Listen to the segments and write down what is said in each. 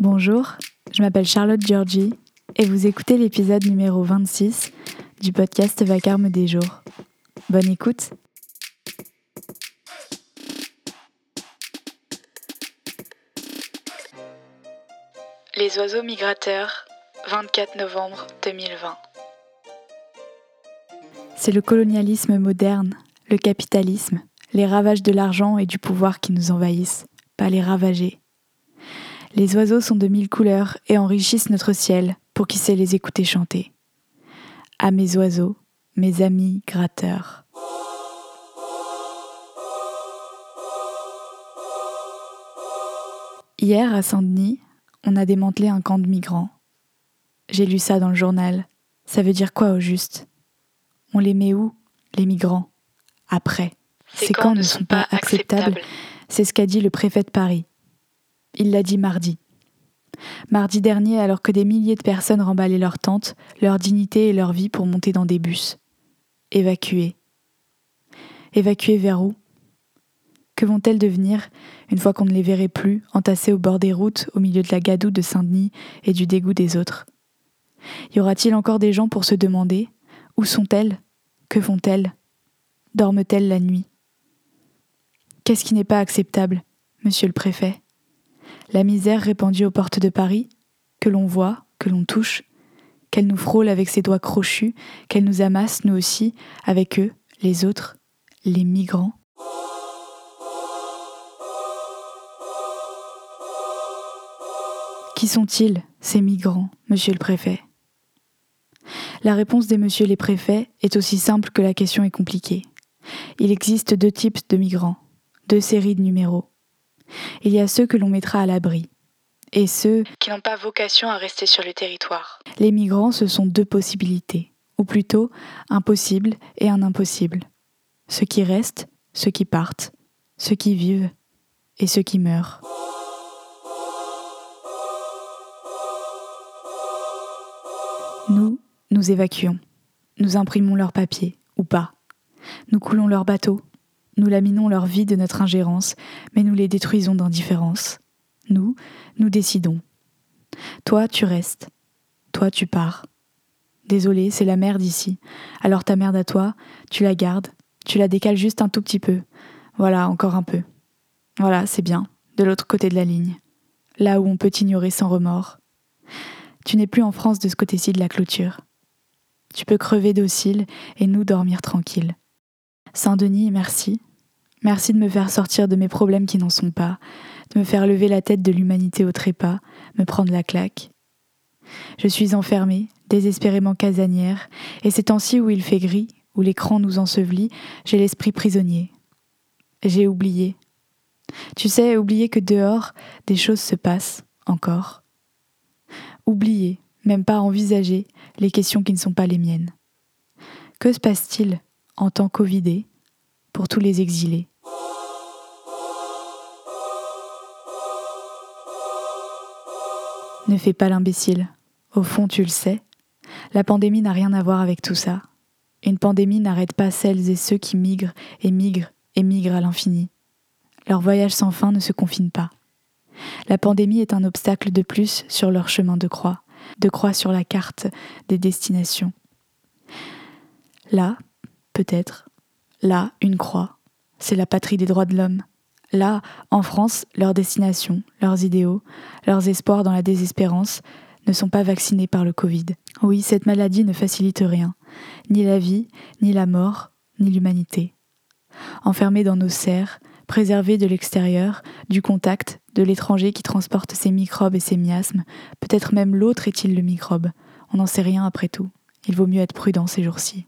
Bonjour, je m'appelle Charlotte Giorgi et vous écoutez l'épisode numéro 26 du podcast Vacarme des jours. Bonne écoute Les oiseaux migrateurs, 24 novembre 2020. C'est le colonialisme moderne, le capitalisme, les ravages de l'argent et du pouvoir qui nous envahissent, pas les ravager. Les oiseaux sont de mille couleurs et enrichissent notre ciel pour qui sait les écouter chanter. À mes oiseaux, mes amis gratteurs. Hier, à Saint-Denis, on a démantelé un camp de migrants. J'ai lu ça dans le journal. Ça veut dire quoi au juste? On les met où, les migrants? Après. Ces camps ne sont pas acceptables. C'est ce qu'a dit le préfet de Paris. Il l'a dit mardi. Mardi dernier, alors que des milliers de personnes remballaient leurs tentes, leur dignité et leur vie pour monter dans des bus. Évacuées. Évacuées vers où? Que vont-elles devenir une fois qu'on ne les verrait plus, entassées au bord des routes, au milieu de la gadoue de Saint-Denis et du dégoût des autres? Y aura-t-il encore des gens pour se demander Où sont-elles? Que font-elles? Dorment-elles la nuit? Qu'est-ce qui n'est pas acceptable, monsieur le préfet? La misère répandue aux portes de Paris, que l'on voit, que l'on touche, qu'elle nous frôle avec ses doigts crochus, qu'elle nous amasse, nous aussi, avec eux, les autres, les migrants. Qui sont-ils, ces migrants, monsieur le préfet? La réponse des messieurs les préfets est aussi simple que la question est compliquée. Il existe deux types de migrants, deux séries de numéros. Il y a ceux que l'on mettra à l'abri et ceux qui n'ont pas vocation à rester sur le territoire. Les migrants, ce sont deux possibilités, ou plutôt un possible et un impossible. Ceux qui restent, ceux qui partent, ceux qui vivent et ceux qui meurent. Nous, nous évacuons. Nous imprimons leurs papiers, ou pas. Nous coulons leurs bateaux, nous laminons leur vie de notre ingérence, mais nous les détruisons d'indifférence. Nous, nous décidons. Toi, tu restes. Toi, tu pars. Désolé, c'est la merde ici. Alors ta merde à toi, tu la gardes, tu la décales juste un tout petit peu. Voilà, encore un peu. Voilà, c'est bien, de l'autre côté de la ligne. Là où on peut t'ignorer sans remords. Tu n'es plus en France de ce côté-ci de la clôture. Tu peux crever docile et nous dormir tranquille. Saint-Denis, merci. Merci de me faire sortir de mes problèmes qui n'en sont pas, de me faire lever la tête de l'humanité au trépas, me prendre la claque. Je suis enfermée, désespérément casanière, et ces temps-ci où il fait gris, où l'écran nous ensevelit, j'ai l'esprit prisonnier. J'ai oublié. Tu sais, oublier que dehors, des choses se passent, encore. Oublier, même pas envisager, les questions qui ne sont pas les miennes. Que se passe-t-il en tant qu'ovidé pour tous les exilés? Ne fais pas l'imbécile. Au fond, tu le sais. La pandémie n'a rien à voir avec tout ça. Une pandémie n'arrête pas celles et ceux qui migrent et migrent et migrent à l'infini. Leur voyage sans fin ne se confine pas. La pandémie est un obstacle de plus sur leur chemin de croix, de croix sur la carte des destinations. Là, peut-être, là, une croix, c'est la patrie des droits de l'homme, Là, en France, leurs destinations, leurs idéaux, leurs espoirs dans la désespérance ne sont pas vaccinés par le Covid. Oui, cette maladie ne facilite rien, ni la vie, ni la mort, ni l'humanité. Enfermés dans nos serres, préservés de l'extérieur, du contact, de l'étranger qui transporte ses microbes et ses miasmes, peut-être même l'autre est-il le microbe, on n'en sait rien après tout, il vaut mieux être prudent ces jours-ci.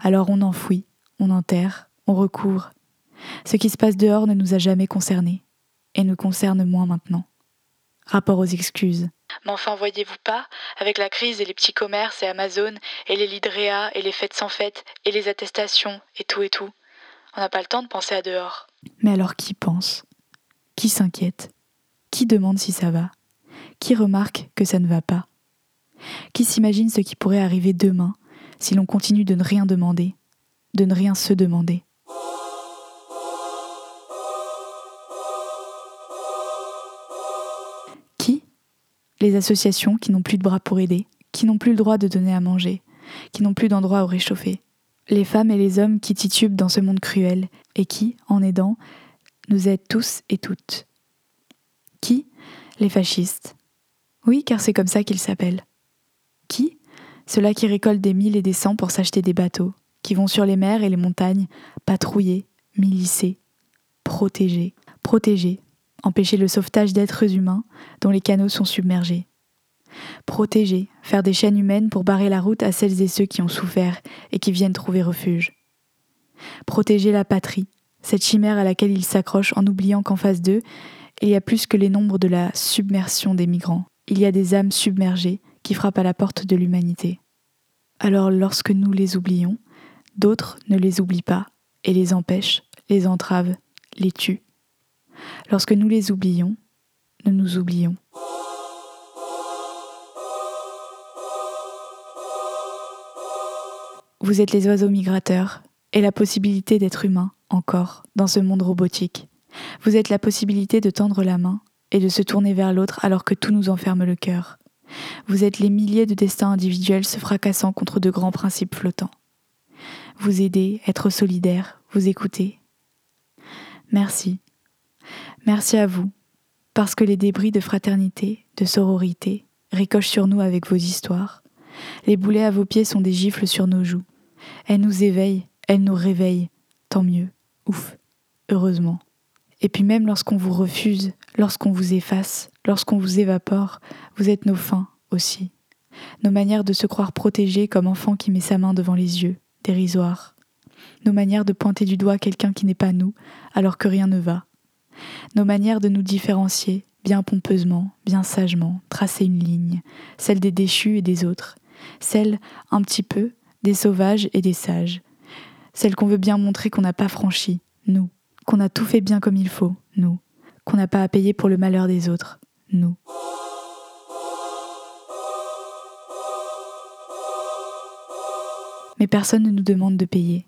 Alors on enfouit, on enterre, on recouvre, ce qui se passe dehors ne nous a jamais concernés, et nous concerne moins maintenant. Rapport aux excuses. Mais enfin, voyez-vous pas, avec la crise et les petits commerces et Amazon, et les Lidrea, et les fêtes sans fêtes, et les attestations, et tout et tout, on n'a pas le temps de penser à dehors. Mais alors qui pense? Qui s'inquiète? Qui demande si ça va? Qui remarque que ça ne va pas? Qui s'imagine ce qui pourrait arriver demain si l'on continue de ne rien demander, de ne rien se demander? Associations qui n'ont plus de bras pour aider, qui n'ont plus le droit de donner à manger, qui n'ont plus d'endroit où réchauffer, les femmes et les hommes qui titubent dans ce monde cruel et qui, en aidant, nous aident tous et toutes. Qui? Les fascistes. Oui, car c'est comme ça qu'ils s'appellent. Qui? Ceux-là qui récoltent des mille et des cents pour s'acheter des bateaux, qui vont sur les mers et les montagnes, patrouiller, milicer, protéger, protéger, empêcher le sauvetage d'êtres humains dont les canaux sont submergés. Protéger, faire des chaînes humaines pour barrer la route à celles et ceux qui ont souffert et qui viennent trouver refuge. Protéger la patrie, cette chimère à laquelle ils s'accrochent en oubliant qu'en face d'eux, il y a plus que les nombres de la submersion des migrants. Il y a des âmes submergées qui frappent à la porte de l'humanité. Alors lorsque nous les oublions, d'autres ne les oublient pas et les empêchent, les entravent, les tuent. Lorsque nous les oublions, nous nous oublions. Vous êtes les oiseaux migrateurs et la possibilité d'être humain encore dans ce monde robotique. Vous êtes la possibilité de tendre la main et de se tourner vers l'autre alors que tout nous enferme le cœur. Vous êtes les milliers de destins individuels se fracassant contre de grands principes flottants. Vous aider, être solidaire, vous écouter. Merci. Merci à vous, parce que les débris de fraternité, de sororité, ricochent sur nous avec vos histoires. Les boulets à vos pieds sont des gifles sur nos joues. Elles nous éveillent, elles nous réveillent. Tant mieux. Ouf. Heureusement. Et puis même lorsqu'on vous refuse, lorsqu'on vous efface, lorsqu'on vous évapore, vous êtes nos fins aussi. Nos manières de se croire protégés comme enfant qui met sa main devant les yeux, dérisoires. Nos manières de pointer du doigt quelqu'un qui n'est pas nous, alors que rien ne va. Nos manières de nous différencier, bien pompeusement, bien sagement, tracer une ligne, celle des déchus et des autres, celle, un petit peu, des sauvages et des sages, celle qu'on veut bien montrer qu'on n'a pas franchie, nous, qu'on a tout fait bien comme il faut, nous, qu'on n'a pas à payer pour le malheur des autres, nous. Mais personne ne nous demande de payer.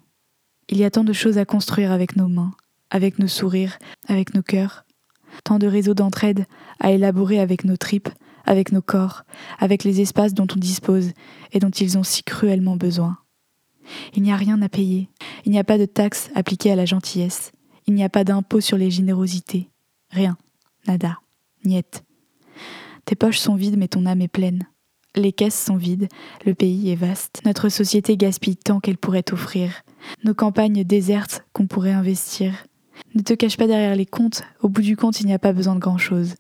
Il y a tant de choses à construire avec nos mains, avec nos sourires, avec nos cœurs, tant de réseaux d'entraide à élaborer avec nos tripes, avec nos corps, avec les espaces dont on dispose et dont ils ont si cruellement besoin. Il n'y a rien à payer, il n'y a pas de taxes appliquées à la gentillesse, il n'y a pas d'impôt sur les générosités, rien, nada, niet. Tes poches sont vides mais ton âme est pleine. Les caisses sont vides, le pays est vaste, notre société gaspille tant qu'elle pourrait offrir, nos campagnes désertes qu'on pourrait investir. Ne te cache pas derrière les comptes, au bout du compte il n'y a pas besoin de grand-chose.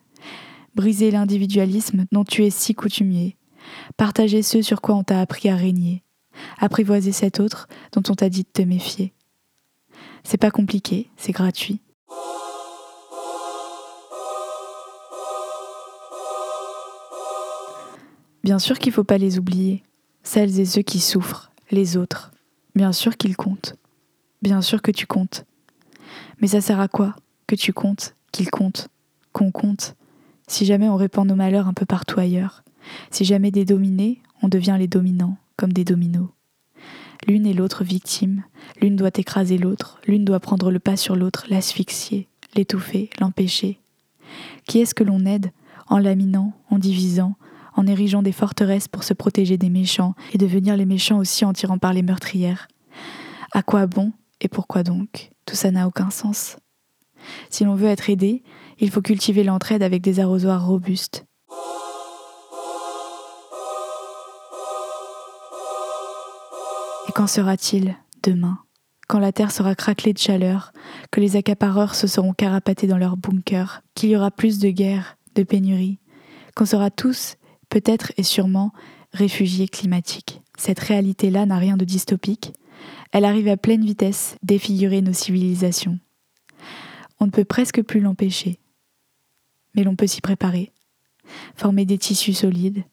Briser l'individualisme dont tu es si coutumier, partager ce sur quoi on t'a appris à régner, apprivoiser cet autre dont on t'a dit de te méfier. C'est pas compliqué, c'est gratuit. Bien sûr qu'il ne faut pas les oublier, celles et ceux qui souffrent, les autres. Bien sûr qu'ils comptent. Bien sûr que tu comptes. Mais ça sert à quoi que tu comptes, qu'ils comptent, qu'on compte, si jamais on répand nos malheurs un peu partout ailleurs, si jamais des dominés, on devient les dominants, comme des dominos. L'une et l'autre victime, l'une doit écraser l'autre, l'une doit prendre le pas sur l'autre, l'asphyxier, l'étouffer, l'empêcher. Qui est-ce que l'on aide en laminant, en divisant, en érigeant des forteresses pour se protéger des méchants et devenir les méchants aussi en tirant par les meurtrières? À quoi bon et pourquoi donc Tout ça n'a aucun sens? Si l'on veut être aidé, il faut cultiver l'entraide avec des arrosoirs robustes. Et quand sera-t-il demain Quand la terre sera craquelée de chaleur, que les accapareurs se seront carapatés dans leurs bunkers, qu'il y aura plus de guerres, de pénuries, qu'on sera tous peut-être et sûrement réfugiés climatiques? Cette réalité-là n'a rien de dystopique. Elle arrive à pleine vitesse défigurer nos civilisations. On ne peut presque plus l'empêcher. Mais l'on peut s'y préparer. Former des tissus solides,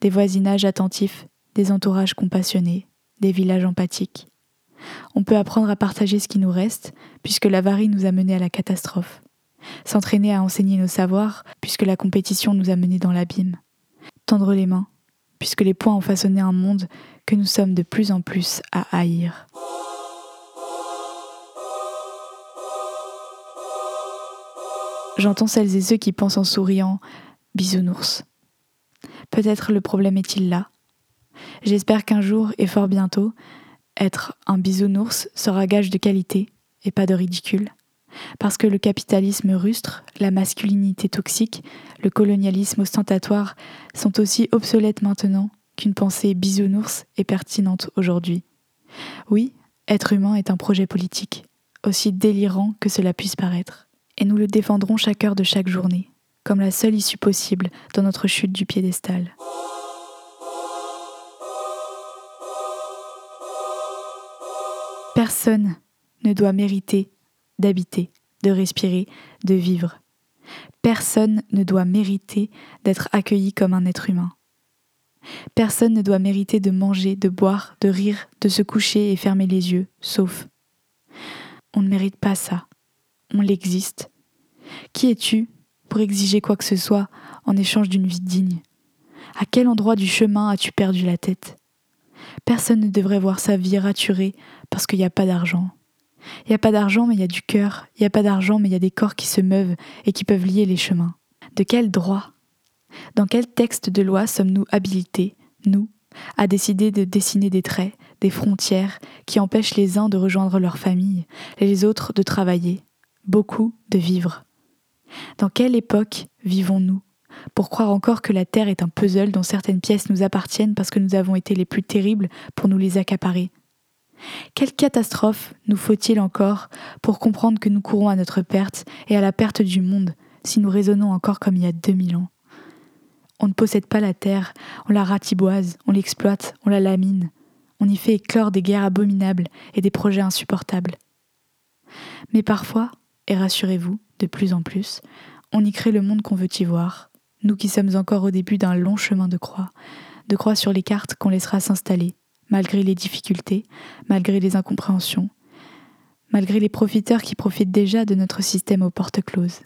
des voisinages attentifs, des entourages compassionnés, des villages empathiques. On peut apprendre à partager ce qui nous reste, puisque l'avarie nous a menés à la catastrophe. S'entraîner à enseigner nos savoirs, puisque la compétition nous a menés dans l'abîme tendre les mains, puisque les poings ont façonné un monde que nous sommes de plus en plus à haïr. J'entends celles et ceux qui pensent en souriant Bisounours. Peut-être le problème est-il là. J'espère qu'un jour, et fort bientôt, être un bisounours sera gage de qualité et pas de ridicule. Parce que le capitalisme rustre, la masculinité toxique, le colonialisme ostentatoire sont aussi obsolètes maintenant qu'une pensée bisounours est pertinente aujourd'hui. Oui, être humain est un projet politique, aussi délirant que cela puisse paraître. Et nous le défendrons chaque heure de chaque journée, comme la seule issue possible dans notre chute du piédestal. Personne ne doit mériter d'habiter, de respirer, de vivre. Personne ne doit mériter d'être accueilli comme un être humain. Personne ne doit mériter de manger, de boire, de rire, de se coucher et fermer les yeux, sauf. On ne mérite pas ça. On l'existe. Qui es-tu pour exiger quoi que ce soit en échange d'une vie digne? À quel endroit du chemin as-tu perdu la tête? Personne ne devrait voir sa vie raturée parce qu'il n'y a pas d'argent. Il n'y a pas d'argent, mais il y a du cœur. Il n'y a pas d'argent, mais il y a des corps qui se meuvent et qui peuvent lier les chemins. De quel droit Dans quel texte de loi sommes-nous habilités, nous, à décider de dessiner des traits, des frontières qui empêchent les uns de rejoindre leur famille, les autres de travailler, beaucoup de vivre? Dans quelle époque vivons-nous? Pour croire encore que la Terre est un puzzle dont certaines pièces nous appartiennent parce que nous avons été les plus terribles pour nous les accaparer? Quelle catastrophe nous faut-il encore pour comprendre que nous courons à notre perte et à la perte du monde si nous raisonnons encore comme il y a 2000 ans? On ne possède pas la terre, on la ratiboise, on l'exploite, on la lamine, on y fait éclore des guerres abominables et des projets insupportables. Mais parfois, et rassurez-vous, de plus en plus, on y crée le monde qu'on veut y voir, nous qui sommes encore au début d'un long chemin de croix, de croix sur les cartes qu'on laissera s'installer, malgré les difficultés, malgré les incompréhensions, malgré les profiteurs qui profitent déjà de notre système aux portes closes.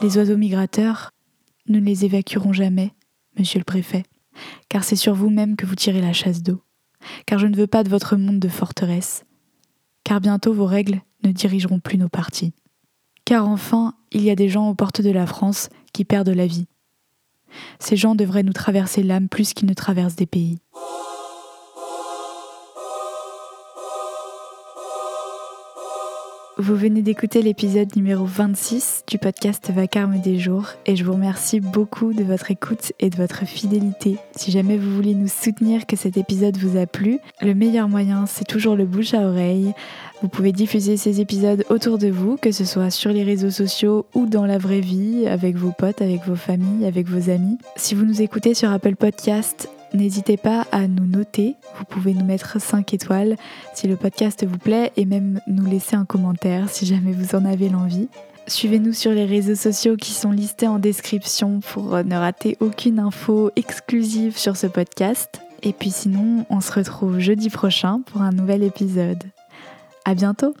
Les oiseaux migrateurs, nous ne les évacuerons jamais, monsieur le préfet, car c'est sur vous-même que vous tirez la chasse d'eau, car je ne veux pas de votre monde de forteresse, car bientôt vos règles ne dirigeront plus nos partis. Car enfin, il y a des gens aux portes de la France qui perdent la vie, ces gens devraient nous traverser l'âme plus qu'ils ne traversent des pays. Vous venez d'écouter l'épisode numéro 26 du podcast Vacarme des jours et je vous remercie beaucoup de votre écoute et de votre fidélité. Si jamais vous voulez nous soutenir que cet épisode vous a plu, le meilleur moyen c'est toujours le bouche à oreille. Vous pouvez diffuser ces épisodes autour de vous, que ce soit sur les réseaux sociaux ou dans la vraie vie, avec vos potes, avec vos familles, avec vos amis. Si vous nous écoutez sur Apple Podcast, N'hésitez pas à nous noter, vous pouvez nous mettre 5 étoiles si le podcast vous plaît et même nous laisser un commentaire si jamais vous en avez l'envie. Suivez-nous sur les réseaux sociaux qui sont listés en description pour ne rater aucune info exclusive sur ce podcast. Et puis sinon, on se retrouve jeudi prochain pour un nouvel épisode. À bientôt!